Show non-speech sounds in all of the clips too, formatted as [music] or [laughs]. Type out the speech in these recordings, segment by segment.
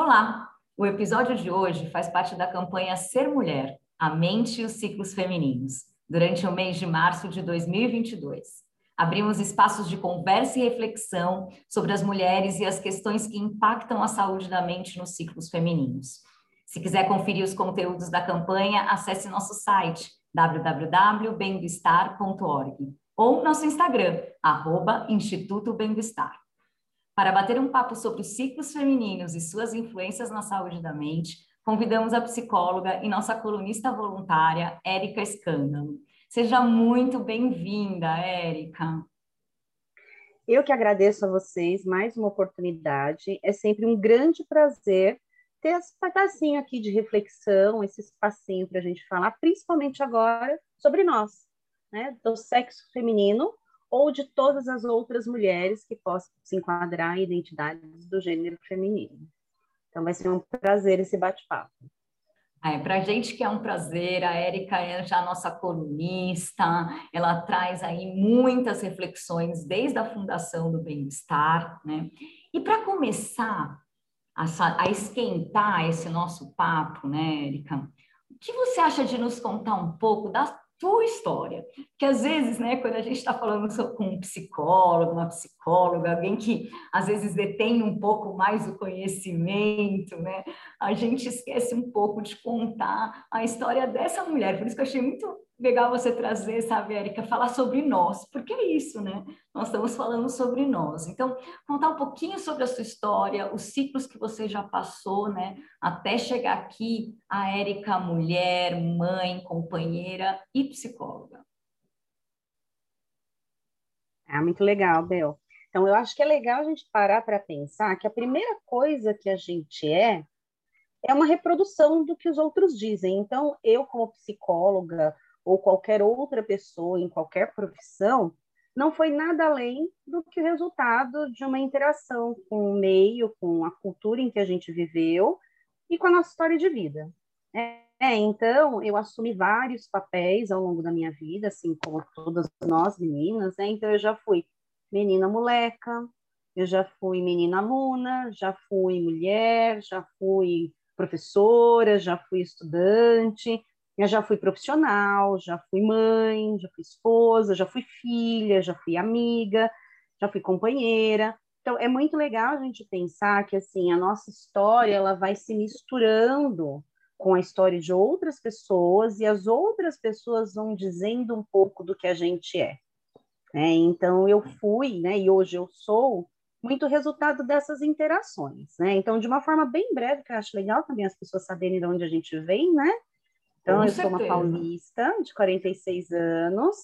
Olá! O episódio de hoje faz parte da campanha Ser Mulher, a mente e os ciclos femininos, durante o mês de março de 2022. Abrimos espaços de conversa e reflexão sobre as mulheres e as questões que impactam a saúde da mente nos ciclos femininos. Se quiser conferir os conteúdos da campanha, acesse nosso site www.bemdoestar.org ou nosso Instagram, arroba Instituto Bem do Estar. Para bater um papo sobre os ciclos femininos e suas influências na saúde da mente, convidamos a psicóloga e nossa colunista voluntária, Érica Escândalo. Seja muito bem-vinda, Érica. Eu que agradeço a vocês mais uma oportunidade. É sempre um grande prazer ter esse pedacinho aqui de reflexão, esse espacinho para a gente falar, principalmente agora, sobre nós, né, do sexo feminino ou de todas as outras mulheres que possam se enquadrar em identidades do gênero feminino. Então vai ser um prazer esse bate-papo. É, para a gente que é um prazer, a Érica é já nossa colunista, ela traz aí muitas reflexões desde a fundação do bem-estar, né? E para começar a, a esquentar esse nosso papo, né, Érica? O que você acha de nos contar um pouco da tua história. Que às vezes, né, quando a gente está falando com um psicólogo, uma psicóloga, alguém que às vezes detém um pouco mais o conhecimento, né, a gente esquece um pouco de contar a história dessa mulher. Por isso que eu achei muito legal você trazer, sabe, Érica, falar sobre nós, porque é isso, né? Nós estamos falando sobre nós. Então, contar um pouquinho sobre a sua história, os ciclos que você já passou, né, até chegar aqui, a Érica, mulher, mãe, companheira e psicóloga. É muito legal, Bel. Então, eu acho que é legal a gente parar para pensar que a primeira coisa que a gente é, é uma reprodução do que os outros dizem. Então, eu, como psicóloga, ou qualquer outra pessoa em qualquer profissão, não foi nada além do que o resultado de uma interação com o meio, com a cultura em que a gente viveu e com a nossa história de vida. É, é, então, eu assumi vários papéis ao longo da minha vida, assim como todas nós meninas, né? Então, eu já fui menina moleca, eu já fui menina aluna, já fui mulher, já fui professora, já fui estudante, eu já fui profissional, já fui mãe, já fui esposa, já fui filha, já fui amiga, já fui companheira. Então é muito legal a gente pensar que assim a nossa história ela vai se misturando com a história de outras pessoas e as outras pessoas vão dizendo um pouco do que a gente é. é então eu fui, né, e hoje eu sou muito resultado dessas interações, né? Então de uma forma bem breve que eu acho legal também as pessoas saberem de onde a gente vem, né? Então, Com eu certeza. sou uma paulista de 46 anos,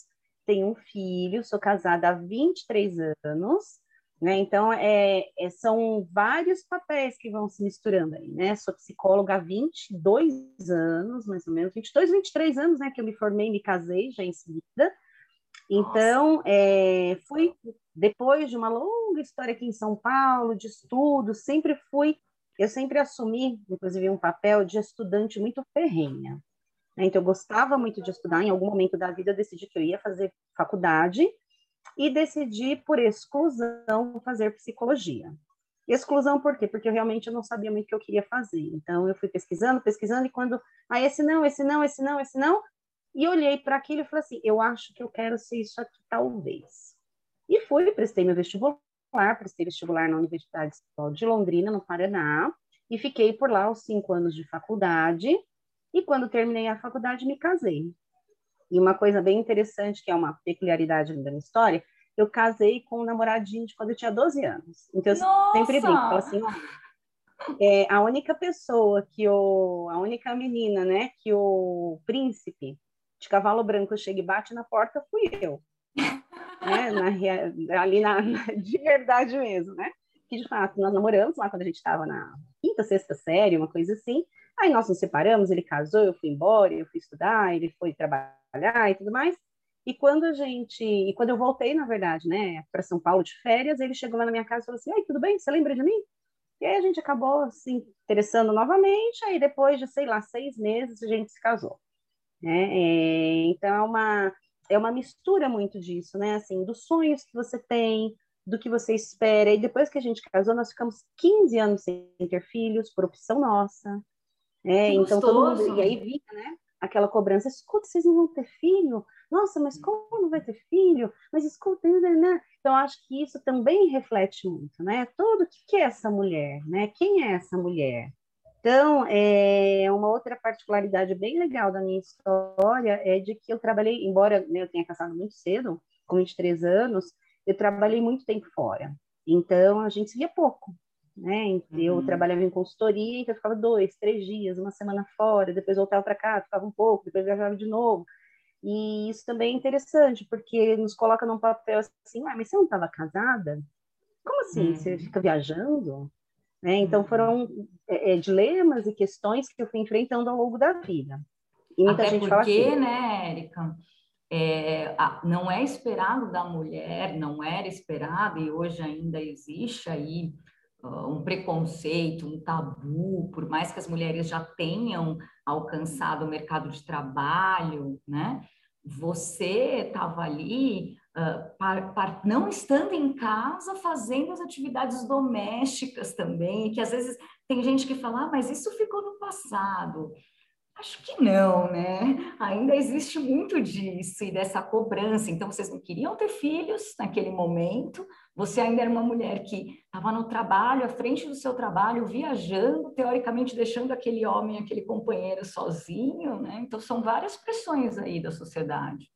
tenho um filho, sou casada há 23 anos, né? Então, é, é, são vários papéis que vão se misturando aí, né? Sou psicóloga há 22 anos, mais ou menos, 22, 23 anos, né? Que eu me formei, me casei já em seguida. Então, é, fui, depois de uma longa história aqui em São Paulo, de estudo, sempre fui, eu sempre assumi, inclusive, um papel de estudante muito ferrenha. Né? Então, eu gostava muito de estudar. Em algum momento da vida, eu decidi que eu ia fazer faculdade e decidi, por exclusão, fazer psicologia. Exclusão por quê? Porque eu realmente não sabia muito o que eu queria fazer. Então, eu fui pesquisando, pesquisando, e quando. Ah, esse não, esse não, esse não, esse não. E olhei para aquilo e falei assim: eu acho que eu quero ser isso aqui, talvez. E fui, prestei meu vestibular, prestei vestibular na Universidade Estadual de Londrina, no Paraná, e fiquei por lá os cinco anos de faculdade. E quando terminei a faculdade, me casei. E uma coisa bem interessante, que é uma peculiaridade da minha história, eu casei com um namoradinho de quando eu tinha 12 anos. Então, eu Nossa! sempre brinco, falo assim, ó, é, a única pessoa que o... A única menina, né, que o príncipe de cavalo branco chega e bate na porta fui eu. né, [laughs] na, ali na, de verdade mesmo, né? Que, de fato, nós namoramos lá quando a gente estava na quinta, sexta série, uma coisa assim. Aí nós nos separamos, ele casou, eu fui embora, eu fui estudar, ele foi trabalhar e tudo mais. E quando a gente, e quando eu voltei, na verdade, né, para São Paulo de férias, ele chegou lá na minha casa e falou assim: "Oi, tudo bem? Você lembra de mim?" E aí a gente acabou se interessando novamente, aí depois de, sei lá, seis meses a gente se casou. Né? É, então é uma, é uma mistura muito disso, né? Assim, dos sonhos que você tem, do que você espera. E depois que a gente casou, nós ficamos 15 anos sem ter filhos, por opção nossa. Né? Então todo mundo. E aí vinha, né? Aquela cobrança, escuta, vocês não vão ter filho? Nossa, mas como não vai ter filho? Mas escuta, né? né? Então acho que isso também reflete muito, né? Todo o que é essa mulher, né? Quem é essa mulher? Então, é uma outra particularidade bem legal da minha história é de que eu trabalhei, embora né, eu tenha casado muito cedo, com 23 anos, eu trabalhei muito tempo fora. Então, a gente se via pouco, né? Eu uhum. trabalhava em consultoria, então eu ficava dois, três dias, uma semana fora, depois voltava para cá, ficava um pouco, depois viajava de novo. E isso também é interessante, porque nos coloca num papel assim, ah, mas você não estava casada? Como assim? Uhum. Você fica viajando? Né? Então, uhum. foram é, é, dilemas e questões que eu fui enfrentando ao longo da vida. E muita Até gente porque, fala assim, né, Érica, é, não é esperado da mulher, não era esperado, e hoje ainda existe aí um preconceito, um tabu, por mais que as mulheres já tenham alcançado o mercado de trabalho, né? Você estava ali uh, não estando em casa, fazendo as atividades domésticas também, que às vezes tem gente que fala, ah, mas isso ficou no passado. Acho que não, né? Ainda existe muito disso e dessa cobrança. Então, vocês não queriam ter filhos naquele momento, você ainda era uma mulher que estava no trabalho, à frente do seu trabalho, viajando, teoricamente deixando aquele homem, aquele companheiro sozinho, né? Então, são várias pressões aí da sociedade.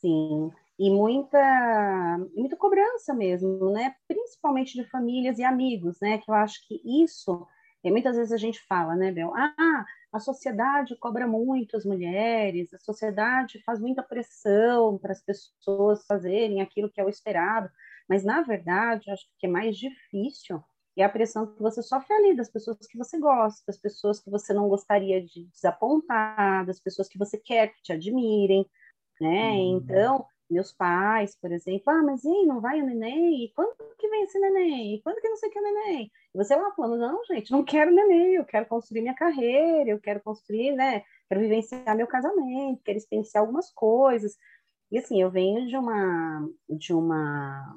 Sim, e muita, muita cobrança mesmo, né? Principalmente de famílias e amigos, né? Que eu acho que isso, e muitas vezes a gente fala, né, Bel? Ah, a sociedade cobra muito as mulheres, a sociedade faz muita pressão para as pessoas fazerem aquilo que é o esperado, mas na verdade, acho que é mais difícil é a pressão que você sofre ali das pessoas que você gosta, das pessoas que você não gostaria de desapontar, das pessoas que você quer que te admirem, né? Uhum. Então, meus pais, por exemplo, ah, mas e não vai o neném? E quando que vem esse neném? E quando que não sei o que é neném? E você lá falando, não, gente, não quero neném, eu quero construir minha carreira, eu quero construir, né? Quero vivenciar meu casamento, quero experienciar algumas coisas. E assim, eu venho de uma, de uma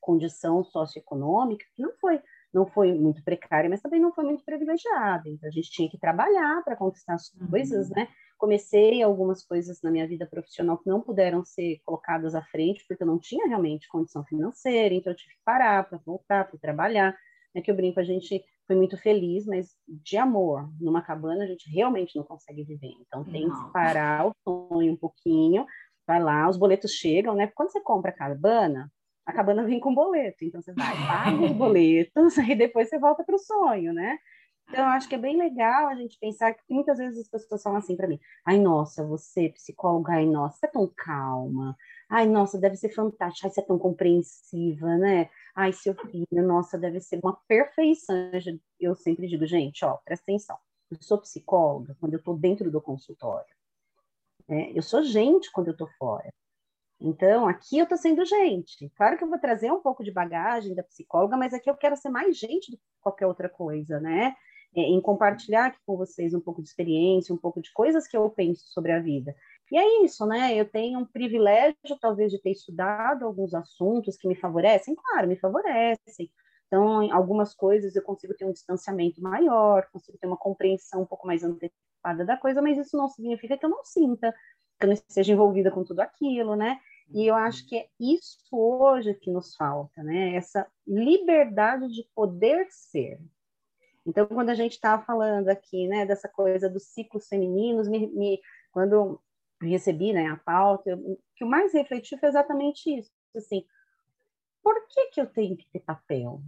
condição socioeconômica que não foi não foi muito precária, mas também não foi muito privilegiada. Então a gente tinha que trabalhar para conquistar as coisas, uhum. né? Comecei algumas coisas na minha vida profissional que não puderam ser colocadas à frente, porque eu não tinha realmente condição financeira, então eu tive que parar para voltar, para trabalhar. É que eu brinco, a gente foi muito feliz, mas de amor, numa cabana a gente realmente não consegue viver. Então tem não. que parar o sonho um pouquinho, vai lá, os boletos chegam, né? Quando você compra a cabana, a cabana vem com boleto, então você vai, paga os [laughs] boletos, [laughs] e depois você volta para o sonho, né? Então, eu acho que é bem legal a gente pensar que muitas vezes as pessoas falam assim para mim: ai, nossa, você, psicóloga, ai, nossa, você é tão calma. Ai, nossa, deve ser fantástico. Ai, você é tão compreensiva, né? Ai, seu filho, nossa, deve ser uma perfeição. Eu sempre digo, gente, ó, presta atenção. Eu sou psicóloga quando eu estou dentro do consultório. Né? Eu sou gente quando eu estou fora. Então, aqui eu estou sendo gente. Claro que eu vou trazer um pouco de bagagem da psicóloga, mas aqui eu quero ser mais gente do que qualquer outra coisa, né? É, em compartilhar aqui com vocês um pouco de experiência, um pouco de coisas que eu penso sobre a vida. E é isso, né? Eu tenho um privilégio, talvez, de ter estudado alguns assuntos que me favorecem, claro, me favorecem. Então, algumas coisas eu consigo ter um distanciamento maior, consigo ter uma compreensão um pouco mais antecipada da coisa, mas isso não significa que eu não sinta, que eu não esteja envolvida com tudo aquilo, né? E eu acho que é isso hoje que nos falta, né? Essa liberdade de poder ser. Então, quando a gente estava falando aqui, né, dessa coisa dos ciclos femininos, me, me, quando recebi, né, a pauta, o que eu mais refleti foi exatamente isso, assim, por que que eu tenho que ter papel?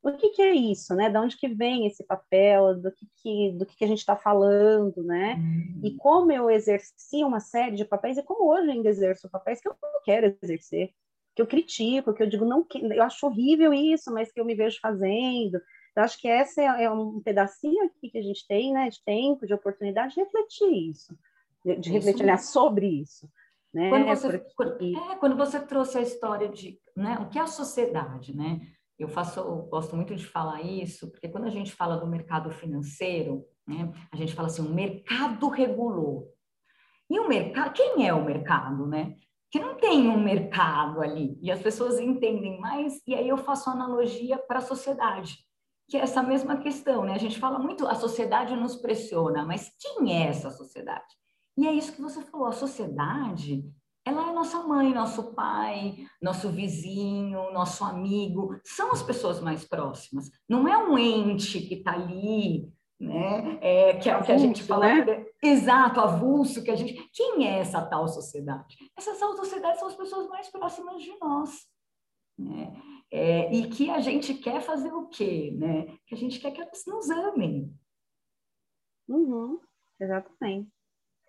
O que que é isso, né? De onde que vem esse papel? Do que que, do que, que a gente está falando, né? Uhum. E como eu exerci uma série de papéis e como hoje ainda exerço papéis que eu não quero exercer, que eu critico, que eu digo não, eu acho horrível isso, mas que eu me vejo fazendo. Então, acho que esse é, é um pedacinho aqui que a gente tem, né, de tempo, de oportunidade de refletir isso, de, de refletir olhar sobre isso. Né? Quando você, Porque... é, quando você trouxe a história de né, o que é a sociedade, né? Eu faço, eu gosto muito de falar isso, porque quando a gente fala do mercado financeiro, né, a gente fala assim, o mercado regulou. E o mercado, quem é o mercado, né? Que não tem um mercado ali, e as pessoas entendem mais, e aí eu faço analogia para a sociedade, que é essa mesma questão, né? A gente fala muito, a sociedade nos pressiona, mas quem é essa sociedade? E é isso que você falou, a sociedade, ela é nossa mãe, nosso pai, nosso vizinho, nosso amigo, são as pessoas mais próximas. Não é um ente que está ali né? É, que, avulso, que, a gente fala, né? exato, avulso, que a gente. Quem é essa tal sociedade? Essas tal sociedades são as pessoas mais próximas de nós. Né? É, e que a gente quer fazer o quê? Né? Que a gente quer que elas nos amem. Uhum, exatamente.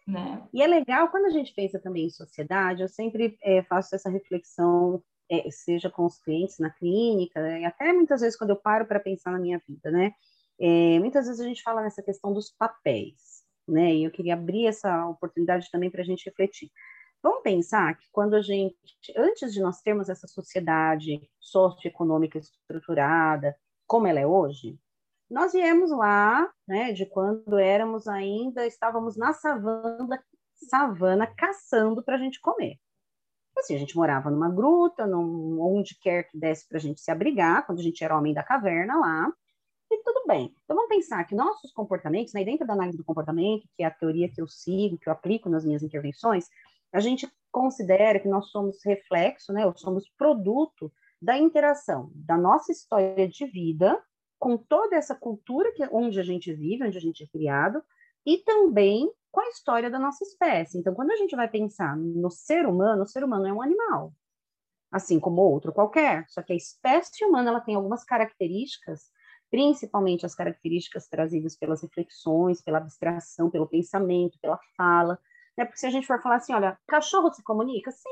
Né? E é legal quando a gente pensa também em sociedade, eu sempre é, faço essa reflexão, é, seja com os clientes na clínica, né? e até muitas vezes quando eu paro para pensar na minha vida, né? É, muitas vezes a gente fala nessa questão dos papéis, né? E eu queria abrir essa oportunidade também para a gente refletir. Vamos pensar que quando a gente, antes de nós termos essa sociedade socioeconômica estruturada, como ela é hoje, nós viemos lá, né, de quando éramos ainda, estávamos na savana, savana caçando para a gente comer. Assim, a gente morava numa gruta, num, onde quer que desse para a gente se abrigar, quando a gente era homem da caverna lá, e tudo bem. Então vamos pensar que nossos comportamentos, né, dentro da análise do comportamento, que é a teoria que eu sigo, que eu aplico nas minhas intervenções, a gente considera que nós somos reflexo, né, ou somos produto da interação da nossa história de vida com toda essa cultura que, onde a gente vive, onde a gente é criado, e também com a história da nossa espécie. Então, quando a gente vai pensar no ser humano, o ser humano é um animal, assim como outro qualquer, só que a espécie humana ela tem algumas características principalmente as características trazidas pelas reflexões, pela abstração, pelo pensamento, pela fala. Né? Porque se a gente for falar assim, olha, cachorro se comunica? Sim,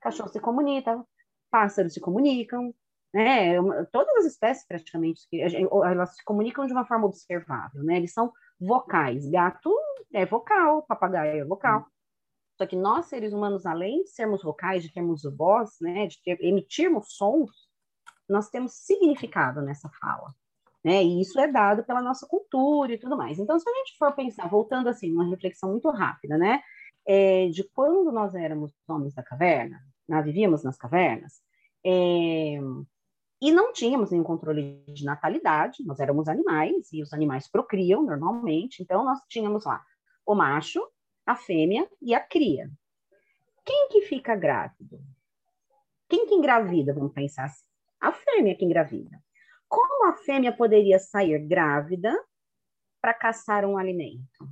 cachorro se comunica, pássaros se comunicam, né? Todas as espécies praticamente elas se comunicam de uma forma observável, né? Eles são vocais. Gato é vocal, papagaio é vocal. Só que nós seres humanos, além de sermos vocais, de termos voz, né, de ter, emitirmos sons, nós temos significado nessa fala né? E isso é dado pela nossa cultura e tudo mais. Então, se a gente for pensar, voltando assim, uma reflexão muito rápida, né? É, de quando nós éramos homens da caverna, nós vivíamos nas cavernas, é, e não tínhamos nenhum controle de natalidade, nós éramos animais, e os animais procriam normalmente, então nós tínhamos lá o macho, a fêmea e a cria. Quem que fica grávido? Quem que engravida, vamos pensar assim? A fêmea que engravida. Como a fêmea poderia sair grávida para caçar um alimento?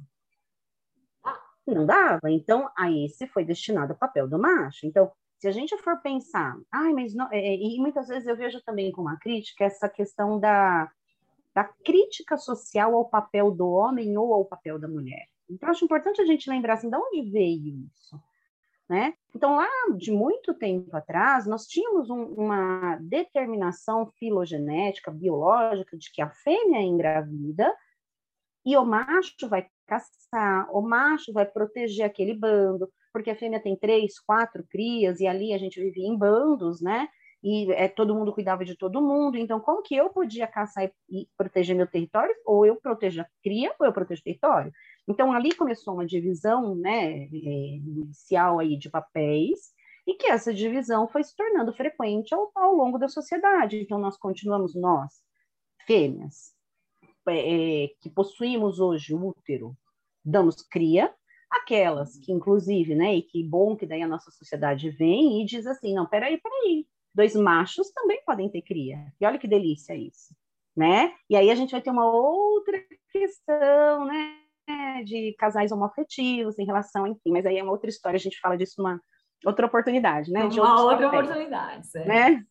Não dava. Então, a esse foi destinado o papel do macho. Então, se a gente for pensar, ai, mas não, é, é, e muitas vezes eu vejo também com uma crítica essa questão da, da crítica social ao papel do homem ou ao papel da mulher. Então, acho importante a gente lembrar assim, de onde veio isso. Né? Então, lá de muito tempo atrás, nós tínhamos um, uma determinação filogenética, biológica, de que a fêmea é engravida e o macho vai caçar, o macho vai proteger aquele bando, porque a fêmea tem três, quatro crias, e ali a gente vivia em bandos, né? E é, todo mundo cuidava de todo mundo, então como que eu podia caçar e, e proteger meu território? Ou eu protejo a cria, ou eu protejo o território. Então, ali começou uma divisão né, é, inicial aí de papéis, e que essa divisão foi se tornando frequente ao, ao longo da sociedade. Então, nós continuamos, nós, fêmeas, é, é, que possuímos hoje útero, damos cria, aquelas que, inclusive, né, e que bom que daí a nossa sociedade vem e diz assim, não, peraí, peraí, dois machos também podem ter cria. E olha que delícia isso, né? E aí a gente vai ter uma outra questão, né, de casais homoafetivos em relação, enfim, mas aí é uma outra história, a gente fala disso numa outra oportunidade, né? De uma outra oportunidade, certo? né?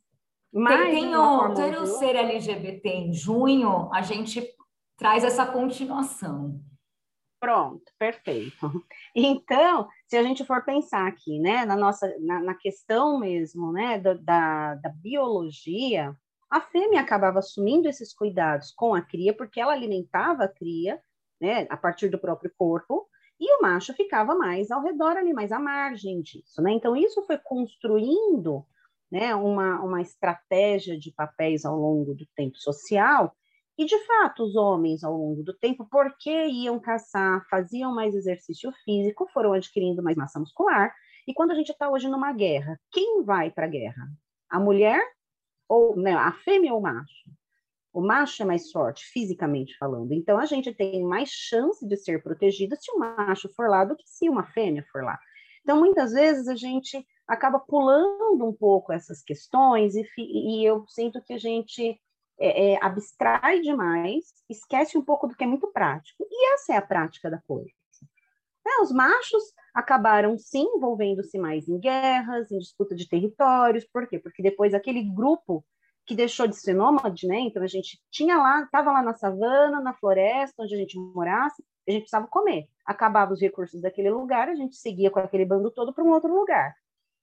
Mas, tem, o, ter o ser LGBT em junho, a gente traz essa continuação. Pronto, perfeito. Então, se a gente for pensar aqui, né, na nossa, na, na questão mesmo, né, da, da, da biologia, a fêmea acabava assumindo esses cuidados com a cria, porque ela alimentava a cria, né, a partir do próprio corpo, e o macho ficava mais ao redor ali, mais à margem disso, né? Então, isso foi construindo né, uma, uma estratégia de papéis ao longo do tempo social, e de fato, os homens, ao longo do tempo, porque iam caçar, faziam mais exercício físico, foram adquirindo mais massa muscular, e quando a gente está hoje numa guerra, quem vai para a guerra? A mulher ou né, a fêmea ou o macho? O macho é mais forte, fisicamente falando. Então, a gente tem mais chance de ser protegido se o macho for lá do que se uma fêmea for lá. Então, muitas vezes, a gente acaba pulando um pouco essas questões e, e eu sinto que a gente é, é, abstrai demais, esquece um pouco do que é muito prático. E essa é a prática da coisa. Né? Os machos acabaram, sim, envolvendo-se mais em guerras, em disputa de territórios. Por quê? Porque depois aquele grupo que deixou de ser nômade, né? Então a gente tinha lá, estava lá na savana, na floresta, onde a gente morasse, a gente precisava comer. Acabava os recursos daquele lugar, a gente seguia com aquele bando todo para um outro lugar.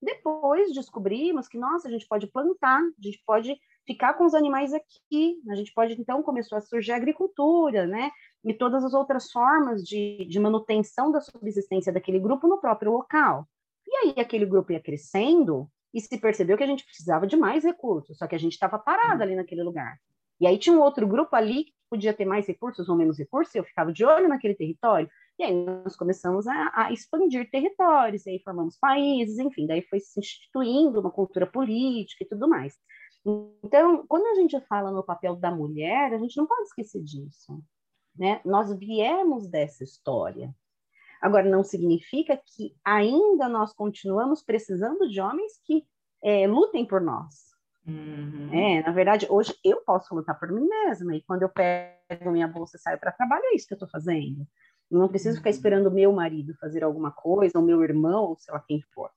Depois descobrimos que, nossa, a gente pode plantar, a gente pode ficar com os animais aqui, a gente pode, então, começou a surgir a agricultura, né? E todas as outras formas de, de manutenção da subsistência daquele grupo no próprio local. E aí aquele grupo ia crescendo, e se percebeu que a gente precisava de mais recursos, só que a gente estava parado ali naquele lugar. E aí tinha um outro grupo ali que podia ter mais recursos ou menos recursos, e eu ficava de olho naquele território. E aí nós começamos a, a expandir territórios, e aí formamos países, enfim, daí foi se instituindo uma cultura política e tudo mais. Então, quando a gente fala no papel da mulher, a gente não pode esquecer disso. Né? Nós viemos dessa história. Agora, não significa que ainda nós continuamos precisando de homens que é, lutem por nós. Uhum. É, na verdade, hoje eu posso lutar por mim mesma, e quando eu pego minha bolsa e saio para trabalho, é isso que eu estou fazendo. Eu não preciso ficar uhum. esperando o meu marido fazer alguma coisa, ou meu irmão, ou sei lá quem for.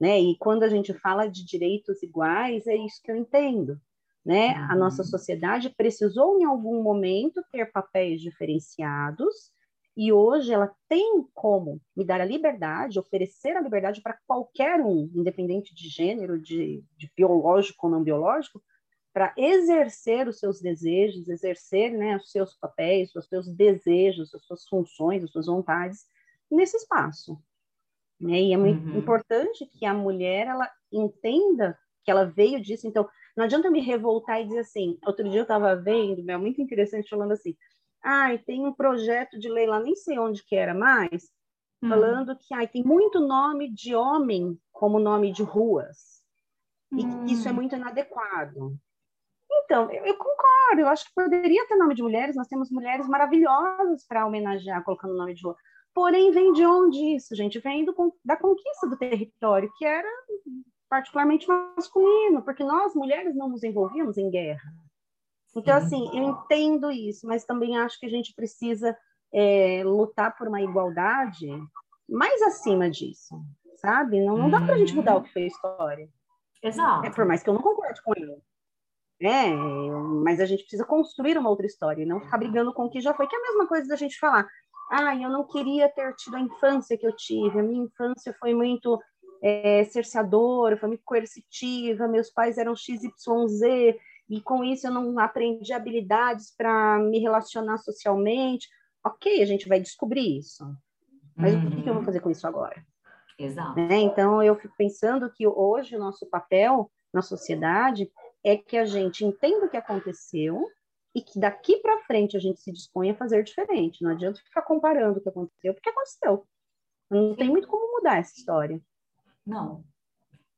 Né? E quando a gente fala de direitos iguais, é isso que eu entendo. Né? Uhum. A nossa sociedade precisou, em algum momento, ter papéis diferenciados e hoje ela tem como me dar a liberdade, oferecer a liberdade para qualquer um, independente de gênero, de, de biológico ou não biológico, para exercer os seus desejos, exercer né, os seus papéis, os seus desejos, as suas funções, as suas vontades nesse espaço. Né? E é muito uhum. importante que a mulher ela entenda que ela veio disso. Então, não adianta me revoltar e dizer assim. Outro dia eu estava vendo, é muito interessante falando assim ai, tem um projeto de lei lá, nem sei onde que era mais, hum. falando que ai, tem muito nome de homem como nome de ruas. E hum. isso é muito inadequado. Então, eu, eu, concordo, eu acho que poderia ter nome de mulheres, nós temos mulheres maravilhosas para homenagear colocando nome de rua. Porém, vem de onde isso, gente? Vem do, da conquista do território, que era particularmente masculino, porque nós, mulheres, não nos envolvíamos em guerra. Então, assim, eu entendo isso, mas também acho que a gente precisa é, lutar por uma igualdade mais acima disso, sabe? Não, não dá para a gente mudar o que foi a história. Exato. É, por mais que eu não concorde com ele. É, mas a gente precisa construir uma outra história e não ficar brigando com o que já foi, que é a mesma coisa da gente falar. Ah, eu não queria ter tido a infância que eu tive. A minha infância foi muito é, cerceadora, foi muito coercitiva. Meus pais eram XYZ e com isso eu não aprendi habilidades para me relacionar socialmente. Ok, a gente vai descobrir isso. Mas uhum. o que, eu vou uhum. fazer com isso agora? Exato. Né? Então, eu fico pensando que hoje o nosso papel na sociedade é que a gente entenda o que aconteceu e que daqui para frente a gente se dispõe a fazer diferente. Não adianta ficar comparando o que aconteceu, porque aconteceu. Não tem muito como mudar essa história. Não,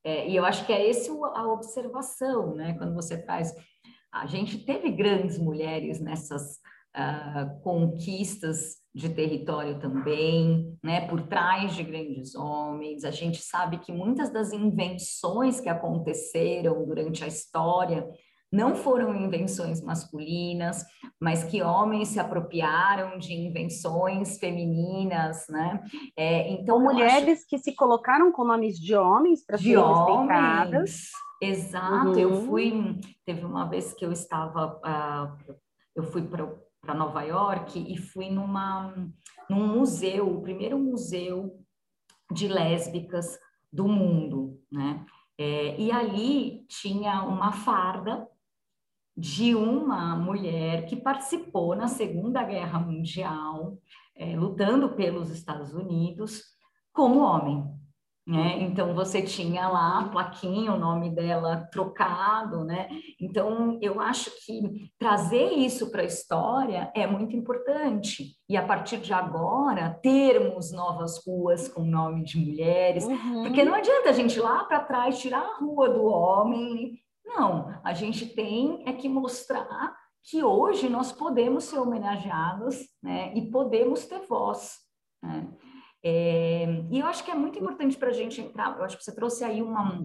é, e eu acho que é esse a observação, né? Quando você traz. A gente teve grandes mulheres nessas uh, conquistas de território também, né? Por trás de grandes homens. A gente sabe que muitas das invenções que aconteceram durante a história não foram invenções masculinas, mas que homens se apropriaram de invenções femininas, né? É, então mulheres acho... que se colocaram com nomes de homens para serem respeitadas. Exato. Uhum. Eu fui, teve uma vez que eu estava, uh, eu fui para Nova York e fui numa num museu, o primeiro museu de lésbicas do mundo, né? É, e ali tinha uma farda de uma mulher que participou na Segunda Guerra Mundial, é, lutando pelos Estados Unidos, como homem. Né? Então você tinha lá a plaquinha, o nome dela trocado, né? Então eu acho que trazer isso para a história é muito importante. E a partir de agora termos novas ruas com nome de mulheres, uhum. porque não adianta a gente ir lá para trás tirar a rua do homem. Não, a gente tem é que mostrar que hoje nós podemos ser homenageados, né? E podemos ter voz. Né? É, e eu acho que é muito importante para a gente entrar, eu acho que você trouxe aí uma,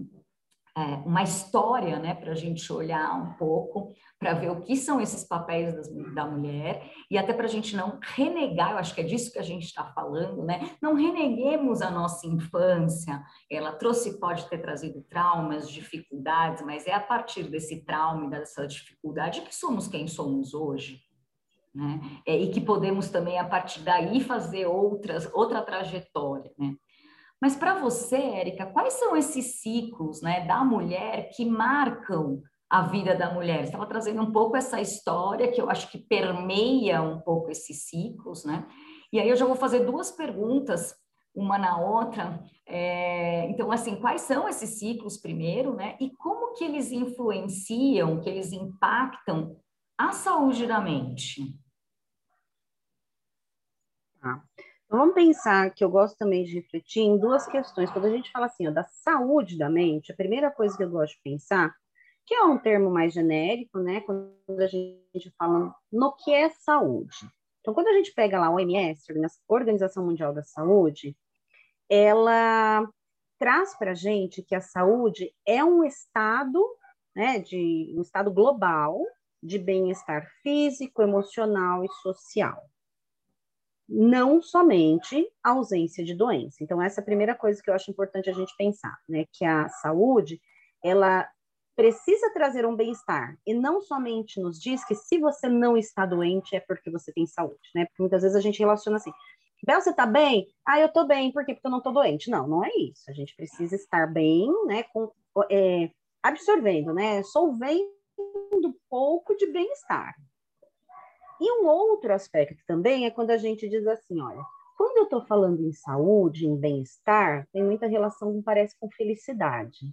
uma história né, para a gente olhar um pouco, para ver o que são esses papéis das, da mulher, e até para a gente não renegar, eu acho que é disso que a gente está falando, né? Não reneguemos a nossa infância, ela trouxe, pode ter trazido traumas, dificuldades, mas é a partir desse trauma e dessa dificuldade que somos quem somos hoje né? É, e que podemos também, a partir daí, fazer outras, outra trajetória, né? Mas para você, Érica, quais são esses ciclos né, da mulher que marcam a vida da mulher? Você estava trazendo um pouco essa história que eu acho que permeia um pouco esses ciclos, né? E aí eu já vou fazer duas perguntas, uma na outra. É, então, assim, quais são esses ciclos primeiro, né? E como que eles influenciam, que eles impactam a saúde da mente? Tá? Então, vamos pensar que eu gosto também de refletir em duas questões. Quando a gente fala assim, ó, da saúde da mente, a primeira coisa que eu gosto de pensar, que é um termo mais genérico, né? Quando a gente fala no que é saúde. Então, quando a gente pega lá a OMS, Organização Mundial da Saúde, ela traz para a gente que a saúde é um estado, né, de um estado global de bem-estar físico, emocional e social não somente a ausência de doença. Então, essa é a primeira coisa que eu acho importante a gente pensar, né? Que a saúde, ela precisa trazer um bem-estar e não somente nos diz que se você não está doente é porque você tem saúde, né? Porque muitas vezes a gente relaciona assim, Bel, você tá bem? Ah, eu tô bem, por quê? Porque eu não tô doente. Não, não é isso. A gente precisa estar bem, né? Com, é, absorvendo, né? Solvendo um pouco de bem-estar. E um outro aspecto também é quando a gente diz assim, olha, quando eu estou falando em saúde, em bem-estar, tem muita relação, parece, com felicidade,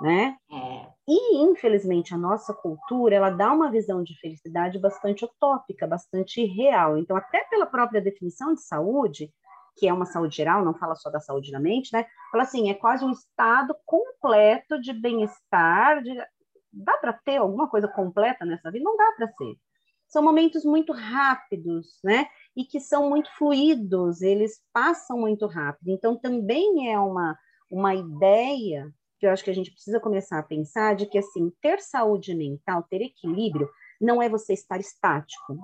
né? É. E, infelizmente, a nossa cultura, ela dá uma visão de felicidade bastante utópica, bastante real. Então, até pela própria definição de saúde, que é uma saúde geral, não fala só da saúde da mente, né? Fala assim, é quase um estado completo de bem-estar, de... dá para ter alguma coisa completa nessa vida? Não dá para ser são momentos muito rápidos, né? E que são muito fluidos, eles passam muito rápido. Então, também é uma, uma ideia que eu acho que a gente precisa começar a pensar de que, assim, ter saúde mental, ter equilíbrio, não é você estar estático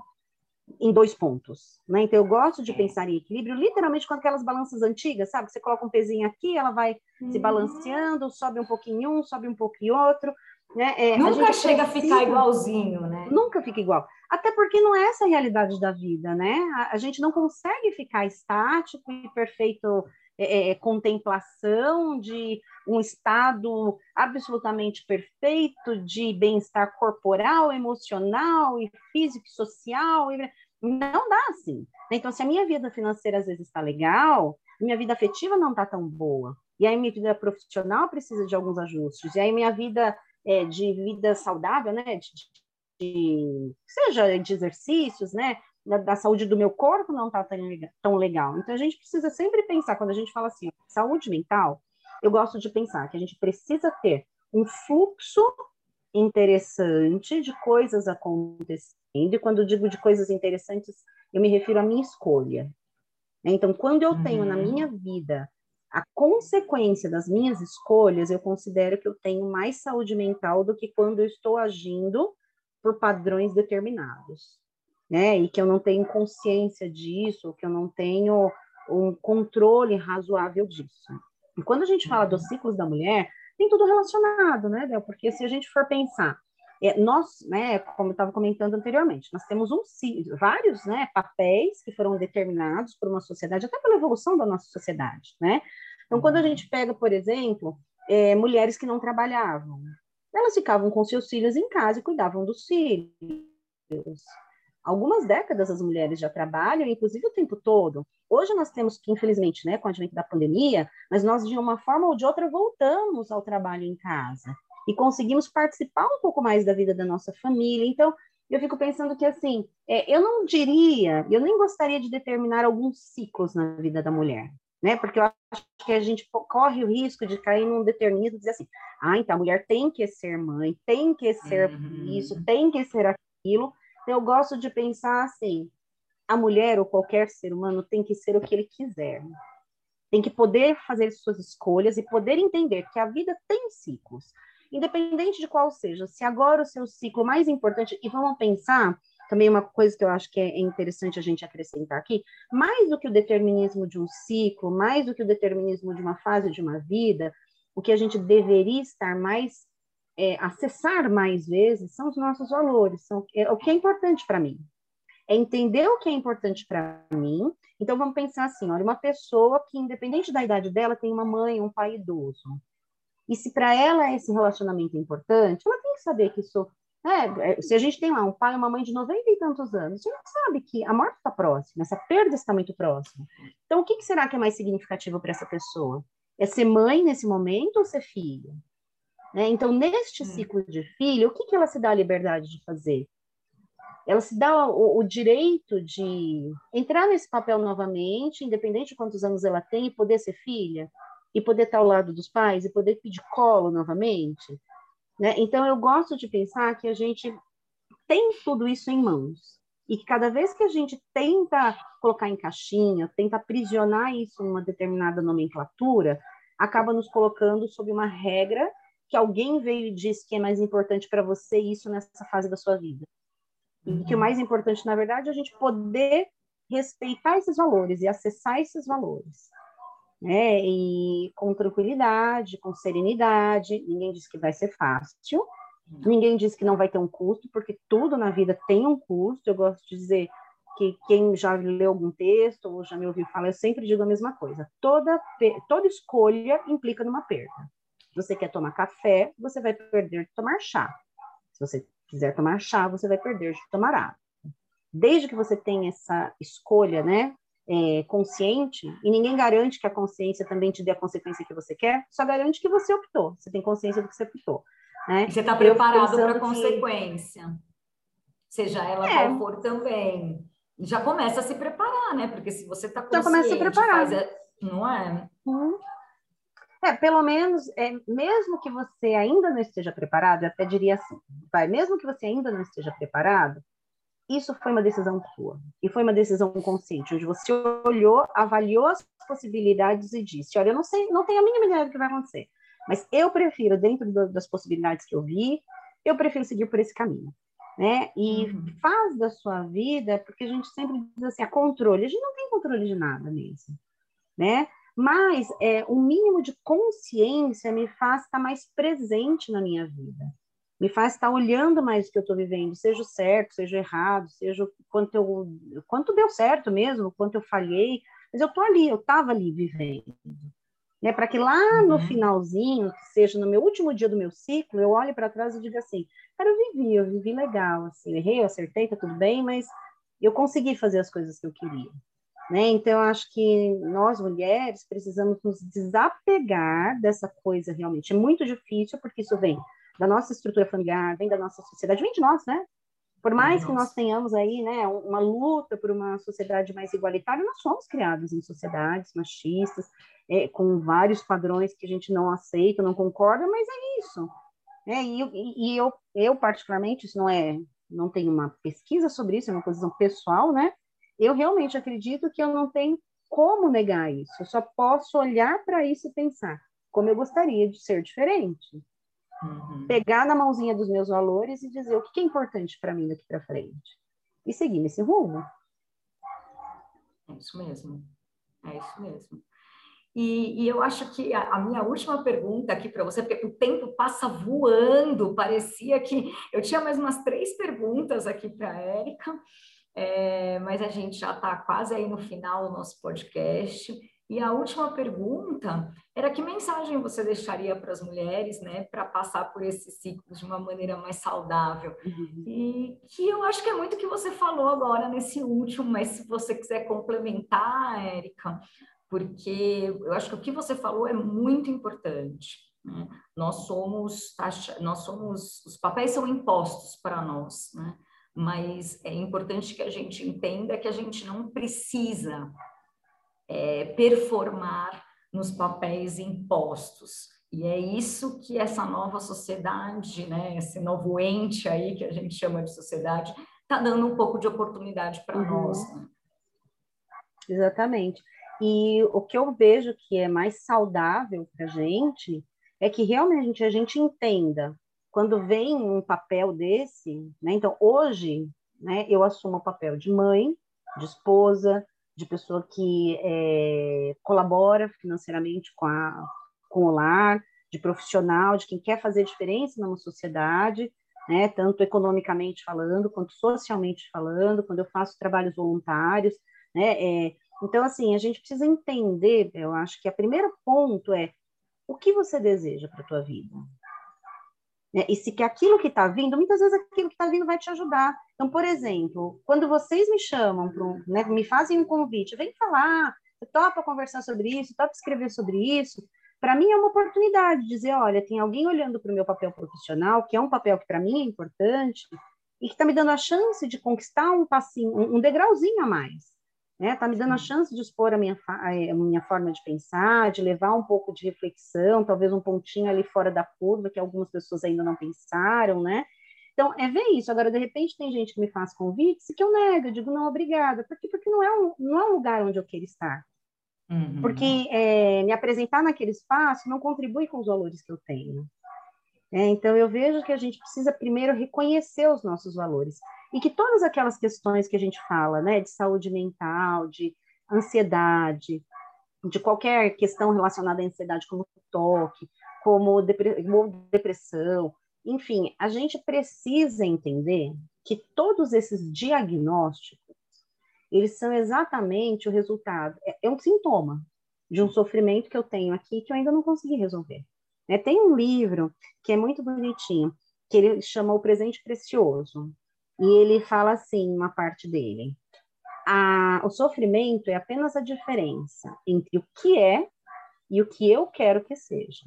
em dois pontos, né? Então, eu gosto de pensar em equilíbrio literalmente com aquelas balanças antigas, sabe? Você coloca um pezinho aqui, ela vai uhum. se balanceando, sobe um pouquinho um, sobe um pouquinho outro, né? É, nunca chega precisa... a ficar igualzinho, né? Nunca fica igual. Até porque não é essa a realidade da vida, né? A, a gente não consegue ficar estático e perfeito é, é, contemplação de um estado absolutamente perfeito de bem-estar corporal, emocional e físico e social. E... Não dá assim. Então, se a minha vida financeira às vezes está legal, minha vida afetiva não está tão boa. E aí minha vida profissional precisa de alguns ajustes. E aí minha vida é, de vida saudável, né? De, de, seja de exercícios, né? Da, da, saúde do meu corpo não está tão, tão legal. Então a gente precisa sempre pensar, quando a gente fala assim, saúde mental, eu gosto de pensar que a gente precisa ter um fluxo interessante de coisas acontecendo, e quando eu digo de coisas interessantes, eu me refiro à minha escolha. Então, quando eu tenho uhum. na minha vida a consequência das minhas escolhas, eu considero que eu tenho mais saúde mental do que quando eu estou agindo por padrões determinados, né? E que eu não tenho consciência disso, que eu não tenho um controle razoável disso. E quando a gente fala dos ciclos da mulher, tem tudo relacionado, né, Del? Porque se a gente for pensar, é, nós, né, como eu estava comentando anteriormente, nós temos um, vários né, papéis que foram determinados por uma sociedade, até pela evolução da nossa sociedade, né? Então, quando a gente pega, por exemplo, é, mulheres que não trabalhavam, elas ficavam com seus filhos em casa e cuidavam dos filhos. Algumas décadas as mulheres já trabalham, inclusive o tempo todo. Hoje nós temos que, infelizmente, né, com o advento da pandemia, mas nós de uma forma ou de outra voltamos ao trabalho em casa e conseguimos participar um pouco mais da vida da nossa família. Então, eu fico pensando que, assim, é, eu não diria, eu nem gostaria de determinar alguns ciclos na vida da mulher, né? Porque eu acho que a gente corre o risco de cair num determinismo dizer assim, ah, então a mulher tem que ser mãe, tem que ser uhum. isso, tem que ser aquilo. Então, eu gosto de pensar assim, a mulher ou qualquer ser humano tem que ser o que ele quiser. Tem que poder fazer suas escolhas e poder entender que a vida tem ciclos independente de qual seja. Se agora o seu ciclo mais importante, e vamos pensar também uma coisa que eu acho que é interessante a gente acrescentar aqui, mais do que o determinismo de um ciclo, mais do que o determinismo de uma fase de uma vida, o que a gente deveria estar mais é, acessar mais vezes são os nossos valores, são é, o que é importante para mim. É entender o que é importante para mim. Então vamos pensar assim, olha, uma pessoa que independente da idade dela tem uma mãe, um pai idoso. E se para ela esse relacionamento é importante, ela tem que saber que isso. É, é, se a gente tem lá um pai e uma mãe de 90 e tantos anos, a gente sabe que a morte está próxima, essa perda está muito próxima. Então, o que, que será que é mais significativo para essa pessoa? É ser mãe nesse momento ou ser filho? Né? Então, neste hum. ciclo de filho, o que, que ela se dá a liberdade de fazer? Ela se dá o, o direito de entrar nesse papel novamente, independente de quantos anos ela tem, e poder ser filha? E poder estar ao lado dos pais e poder pedir colo novamente. Né? Então, eu gosto de pensar que a gente tem tudo isso em mãos. E que cada vez que a gente tenta colocar em caixinha, tenta aprisionar isso numa determinada nomenclatura, acaba nos colocando sob uma regra que alguém veio e disse que é mais importante para você isso nessa fase da sua vida. E que o uhum. mais importante, na verdade, é a gente poder respeitar esses valores e acessar esses valores né? E com tranquilidade, com serenidade. Ninguém diz que vai ser fácil. Uhum. Ninguém diz que não vai ter um custo, porque tudo na vida tem um custo. Eu gosto de dizer que quem já leu algum texto ou já me ouviu falar, eu sempre digo a mesma coisa. Toda, toda escolha implica numa perda. Se você quer tomar café, você vai perder de tomar chá. Se você quiser tomar chá, você vai perder de tomar água. Desde que você tenha essa escolha, né, é, consciente, e ninguém garante que a consciência também te dê a consequência que você quer, só garante que você optou, você tem consciência do que você optou. Né? Você está preparado para a consequência, seja ela é. qual for também. Já começa a se preparar, né? Porque se você está consciente, já começa a preparar. Faz, não é? Uhum. É, pelo menos, é, mesmo que você ainda não esteja preparado, eu até diria assim, vai, mesmo que você ainda não esteja preparado, isso foi uma decisão sua. E foi uma decisão consciente, onde você olhou, avaliou as possibilidades e disse: Olha, eu não sei, não tenho a mínima ideia do que vai acontecer, mas eu prefiro, dentro do, das possibilidades que eu vi, eu prefiro seguir por esse caminho. Né? E uhum. faz da sua vida, porque a gente sempre diz assim: a controle, a gente não tem controle de nada mesmo. Né? Mas é, o mínimo de consciência me faz estar mais presente na minha vida me faz estar olhando mais o que eu estou vivendo, seja o certo, seja o errado, seja o quanto, eu, quanto deu certo mesmo, quanto eu falhei, mas eu estou ali, eu estava ali vivendo. Né? Para que lá no uhum. finalzinho, que seja no meu último dia do meu ciclo, eu olhe para trás e diga assim, cara, eu vivi, eu vivi legal, assim, eu errei, eu acertei, tá tudo bem, mas eu consegui fazer as coisas que eu queria. Né? Então, eu acho que nós, mulheres, precisamos nos desapegar dessa coisa realmente. É muito difícil, porque isso vem da nossa estrutura familiar, vem da nossa sociedade, vem de nós, né? Por mais que nós tenhamos aí, né, uma luta por uma sociedade mais igualitária, nós somos criados em sociedades machistas, é, com vários padrões que a gente não aceita, não concorda, mas é isso. É, e, e eu, eu, particularmente, isso não é, não tenho uma pesquisa sobre isso, é uma posição pessoal, né? Eu realmente acredito que eu não tenho como negar isso. Eu só posso olhar para isso e pensar como eu gostaria de ser diferente. Uhum. Pegar na mãozinha dos meus valores e dizer o que é importante para mim daqui para frente. E seguir nesse rumo. É isso mesmo. É isso mesmo. E, e eu acho que a, a, minha última pergunta aqui para você, porque o tempo passa voando, parecia que eu tinha mais umas três perguntas aqui para a Érica, é, mas a gente já está quase aí no final do nosso podcast. E a última pergunta era que mensagem você deixaria para as mulheres, né, para passar por esse ciclo de uma maneira mais saudável? Uhum. E que eu acho que é muito o que você falou agora nesse último, mas se você quiser complementar, Érica, porque eu acho que o que você falou é muito importante. Né? Nós somos, nós somos, os papéis são impostos para nós, né? mas é importante que a gente entenda que a gente não precisa é, performar nos papéis impostos. E é isso que essa nova sociedade, né, esse novo ente aí que a gente chama de sociedade, está dando um pouco de oportunidade para uhum. nós. Né? Exatamente. E o que eu vejo que é mais saudável para a gente é que realmente a gente entenda quando vem um papel desse, né? Então, hoje, né, eu assumo o papel de mãe, de esposa, de pessoa que é, colabora financeiramente com, a, com o lar, de profissional, de quem quer fazer diferença numa sociedade, né, tanto economicamente falando, quanto socialmente falando, quando eu faço trabalhos voluntários, né, é, então, assim, a gente precisa entender, eu acho que o primeiro ponto é o que você deseja para a tua vida, né? E se que aquilo que está vindo, muitas vezes aquilo que está vindo vai te ajudar. Então, por exemplo, quando vocês me chamam, pro, né, me fazem um convite, vem falar, topa conversar sobre isso, topa escrever sobre isso, para mim é uma oportunidade de dizer, olha, tem alguém olhando para o meu papel profissional, que é um papel que para mim é importante, e que está me dando a chance de conquistar um passinho, um degrauzinho a mais né? Tá me dando a chance de expor a minha, a minha forma de pensar, de levar um pouco de reflexão, talvez um pontinho ali fora da curva que algumas pessoas ainda não pensaram, né? Então, é ver isso. Agora, de repente, tem gente que me faz convites que eu nego, eu digo, não, obrigada. Por quê? Porque não é um, não é um lugar onde eu quero estar. Uhum. Porque é, me apresentar naquele espaço não contribui com os valores que eu tenho. É, então, eu vejo que a gente precisa primeiro reconhecer os nossos valores e que todas aquelas questões que a gente fala, né, de saúde mental, de ansiedade, de qualquer questão relacionada à ansiedade, como toque, como depressão, enfim, a gente precisa entender que todos esses diagnósticos, eles são exatamente o resultado, é, é um sintoma de um sofrimento que eu tenho aqui que eu ainda não consegui resolver. É, tem um livro que é muito bonitinho, que ele chama O Presente Precioso. E ele fala assim, uma parte dele: a, o sofrimento é apenas a diferença entre o que é e o que eu quero que seja.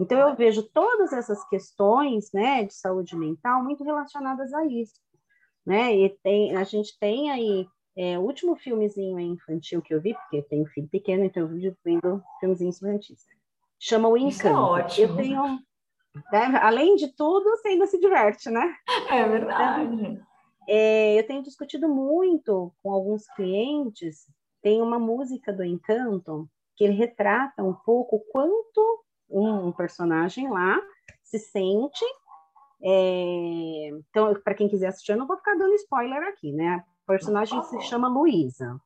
Então eu vejo todas essas questões, né, de saúde mental muito relacionadas a isso, né? E tem, a gente tem aí é, o último filmezinho infantil que eu vi, porque eu tenho filho pequeno, então eu vi vendo filmezinhos infantis. Chama o Encanto. Isso é ótimo. Eu tenho né? Além de tudo, você ainda se diverte, né? É verdade. É, eu tenho discutido muito com alguns clientes. Tem uma música do Encanto que ele retrata um pouco quanto um personagem lá se sente. É... Então, para quem quiser assistir, eu não vou ficar dando spoiler aqui, né? O personagem se chama Luísa,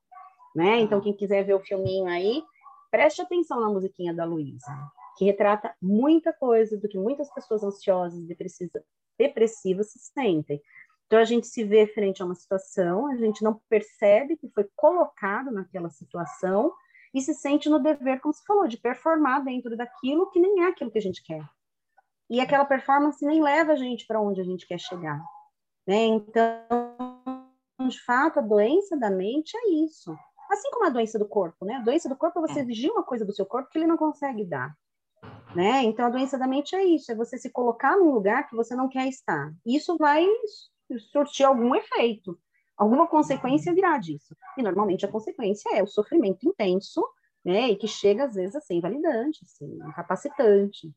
né? Então, quem quiser ver o filminho aí, preste atenção na musiquinha da Luísa que retrata muita coisa do que muitas pessoas ansiosas e depressivas se sentem. Então, a gente se vê frente a uma situação, a gente não percebe que foi colocado naquela situação e se sente no dever, como você falou, de performar dentro daquilo que nem é aquilo que a gente quer. E aquela performance nem leva a gente para onde a gente quer chegar. Né? Então, de fato, a doença da mente é isso. Assim como a doença do corpo, né? A doença do corpo é você é. exigir uma coisa do seu corpo que ele não consegue dar. Né? Então, a doença da mente é isso, é você se colocar num lugar que você não quer estar. Isso vai surtir algum efeito, alguma consequência virá disso. E, normalmente, a consequência é o sofrimento intenso, né? E que chega, às vezes, a ser invalidante, assim, incapacitante.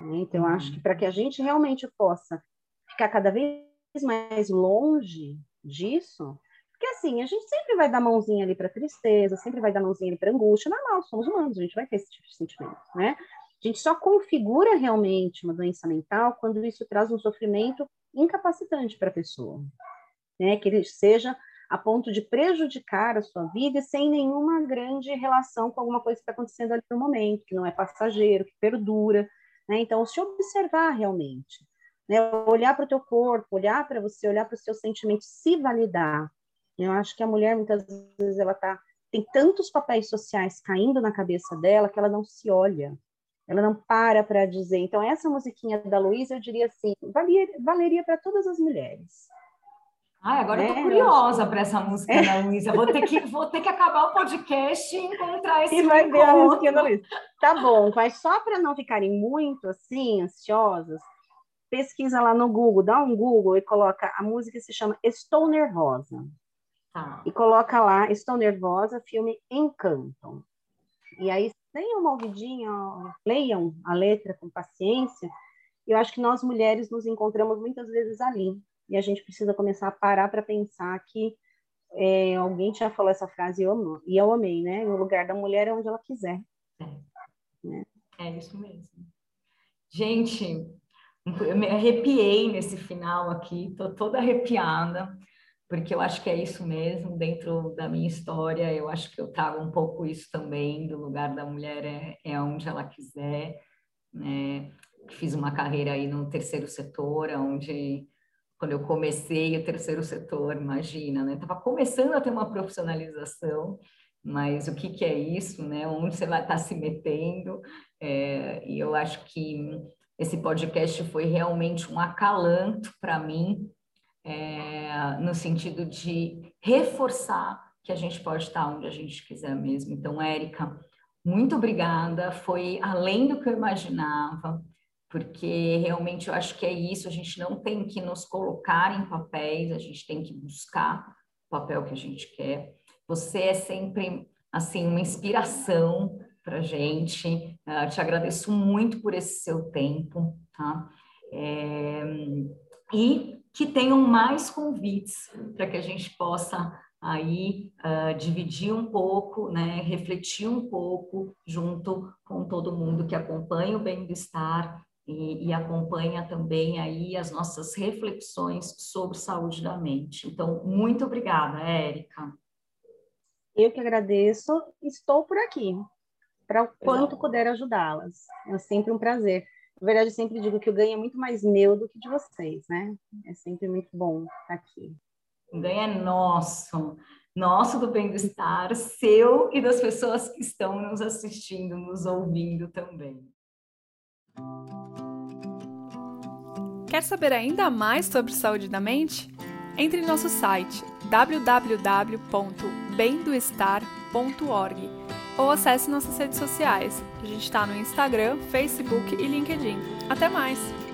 Né? Então, eu acho que para que a gente realmente possa ficar cada vez mais longe disso, porque assim, a gente sempre vai dar mãozinha ali para tristeza, sempre vai dar mãozinha ali para angústia, normal, somos humanos, a gente vai ter esse tipo de sentimento, né? A gente só configura realmente uma doença mental quando isso traz um sofrimento incapacitante para a pessoa, né? Que ele seja a ponto de prejudicar a sua vida sem nenhuma grande relação com alguma coisa que está acontecendo ali no momento, que não é passageiro, que perdura, né? Então, se observar realmente, né? Olhar para o teu corpo, olhar para você, olhar para os seus sentimentos, se validar. Eu acho que a mulher muitas vezes ela está tem tantos papéis sociais caindo na cabeça dela que ela não se olha. Ela não para para dizer. Então, essa musiquinha da Luísa, eu diria assim, valeria, valeria para todas as mulheres. Ai, agora eu tô é, curiosa para essa música é. da Luísa. Vou ter que vou ter que acabar o podcast e encontrar esse E vai ver a música da Luísa. Tá bom, mas só para não ficarem muito assim ansiosas, pesquisa lá no Google, dá um Google e coloca a música se chama Estou Nervosa. Tá. E coloca lá Estou Nervosa, filme Encanto. E aí tenham uma ouvidinha, leiam a letra com paciência. Eu acho que nós mulheres nos encontramos muitas vezes ali. E a gente precisa começar a parar para pensar que é, alguém já falou essa frase e eu, e eu amei, né? No lugar da mulher é onde ela quiser. É, né? é isso mesmo. Gente, eu me arrepiei nesse final aqui, tô toda arrepiada, porque eu acho que é isso mesmo, dentro da minha história, eu acho que eu trago um pouco isso também, do lugar da mulher é, é onde ela quiser, né? Fiz uma carreira aí no terceiro setor, onde quando eu comecei o terceiro setor, imagina, né? Estava começando a ter uma profissionalização, mas o que, que é isso, né? Onde você vai estar tá se metendo? É, e eu acho que esse podcast foi realmente um acalanto para mim, é, no sentido de reforçar que a gente pode estar onde a gente quiser mesmo. Então, Érica, muito obrigada. Foi além do que eu imaginava porque realmente eu acho que é isso, a gente não tem que nos colocar em papéis, a gente tem que buscar o papel que a gente quer. Você é sempre, assim, uma inspiração para a gente, uh, te agradeço muito por esse seu tempo, tá? É, e que tenham mais convites para que a gente possa aí uh, dividir um pouco, né, refletir um pouco junto com todo mundo que acompanha o bem-estar e, e, acompanha também aí as nossas reflexões sobre saúde da mente. Então, muito obrigada, Érica. Eu que agradeço, estou por aqui, para o quanto Exato. puder ajudá-las. É sempre um prazer. Na verdade, eu sempre digo que o ganho é muito mais meu do que de vocês, né? É sempre muito bom estar aqui. O ganho é nosso, nosso do bem-estar, seu e das pessoas que estão nos assistindo, nos ouvindo também. Quer saber ainda mais sobre saúde da mente? Entre em nosso site www.bendoestar.org ou acesse nossas redes sociais. A gente está no Instagram, Facebook e LinkedIn. Até mais!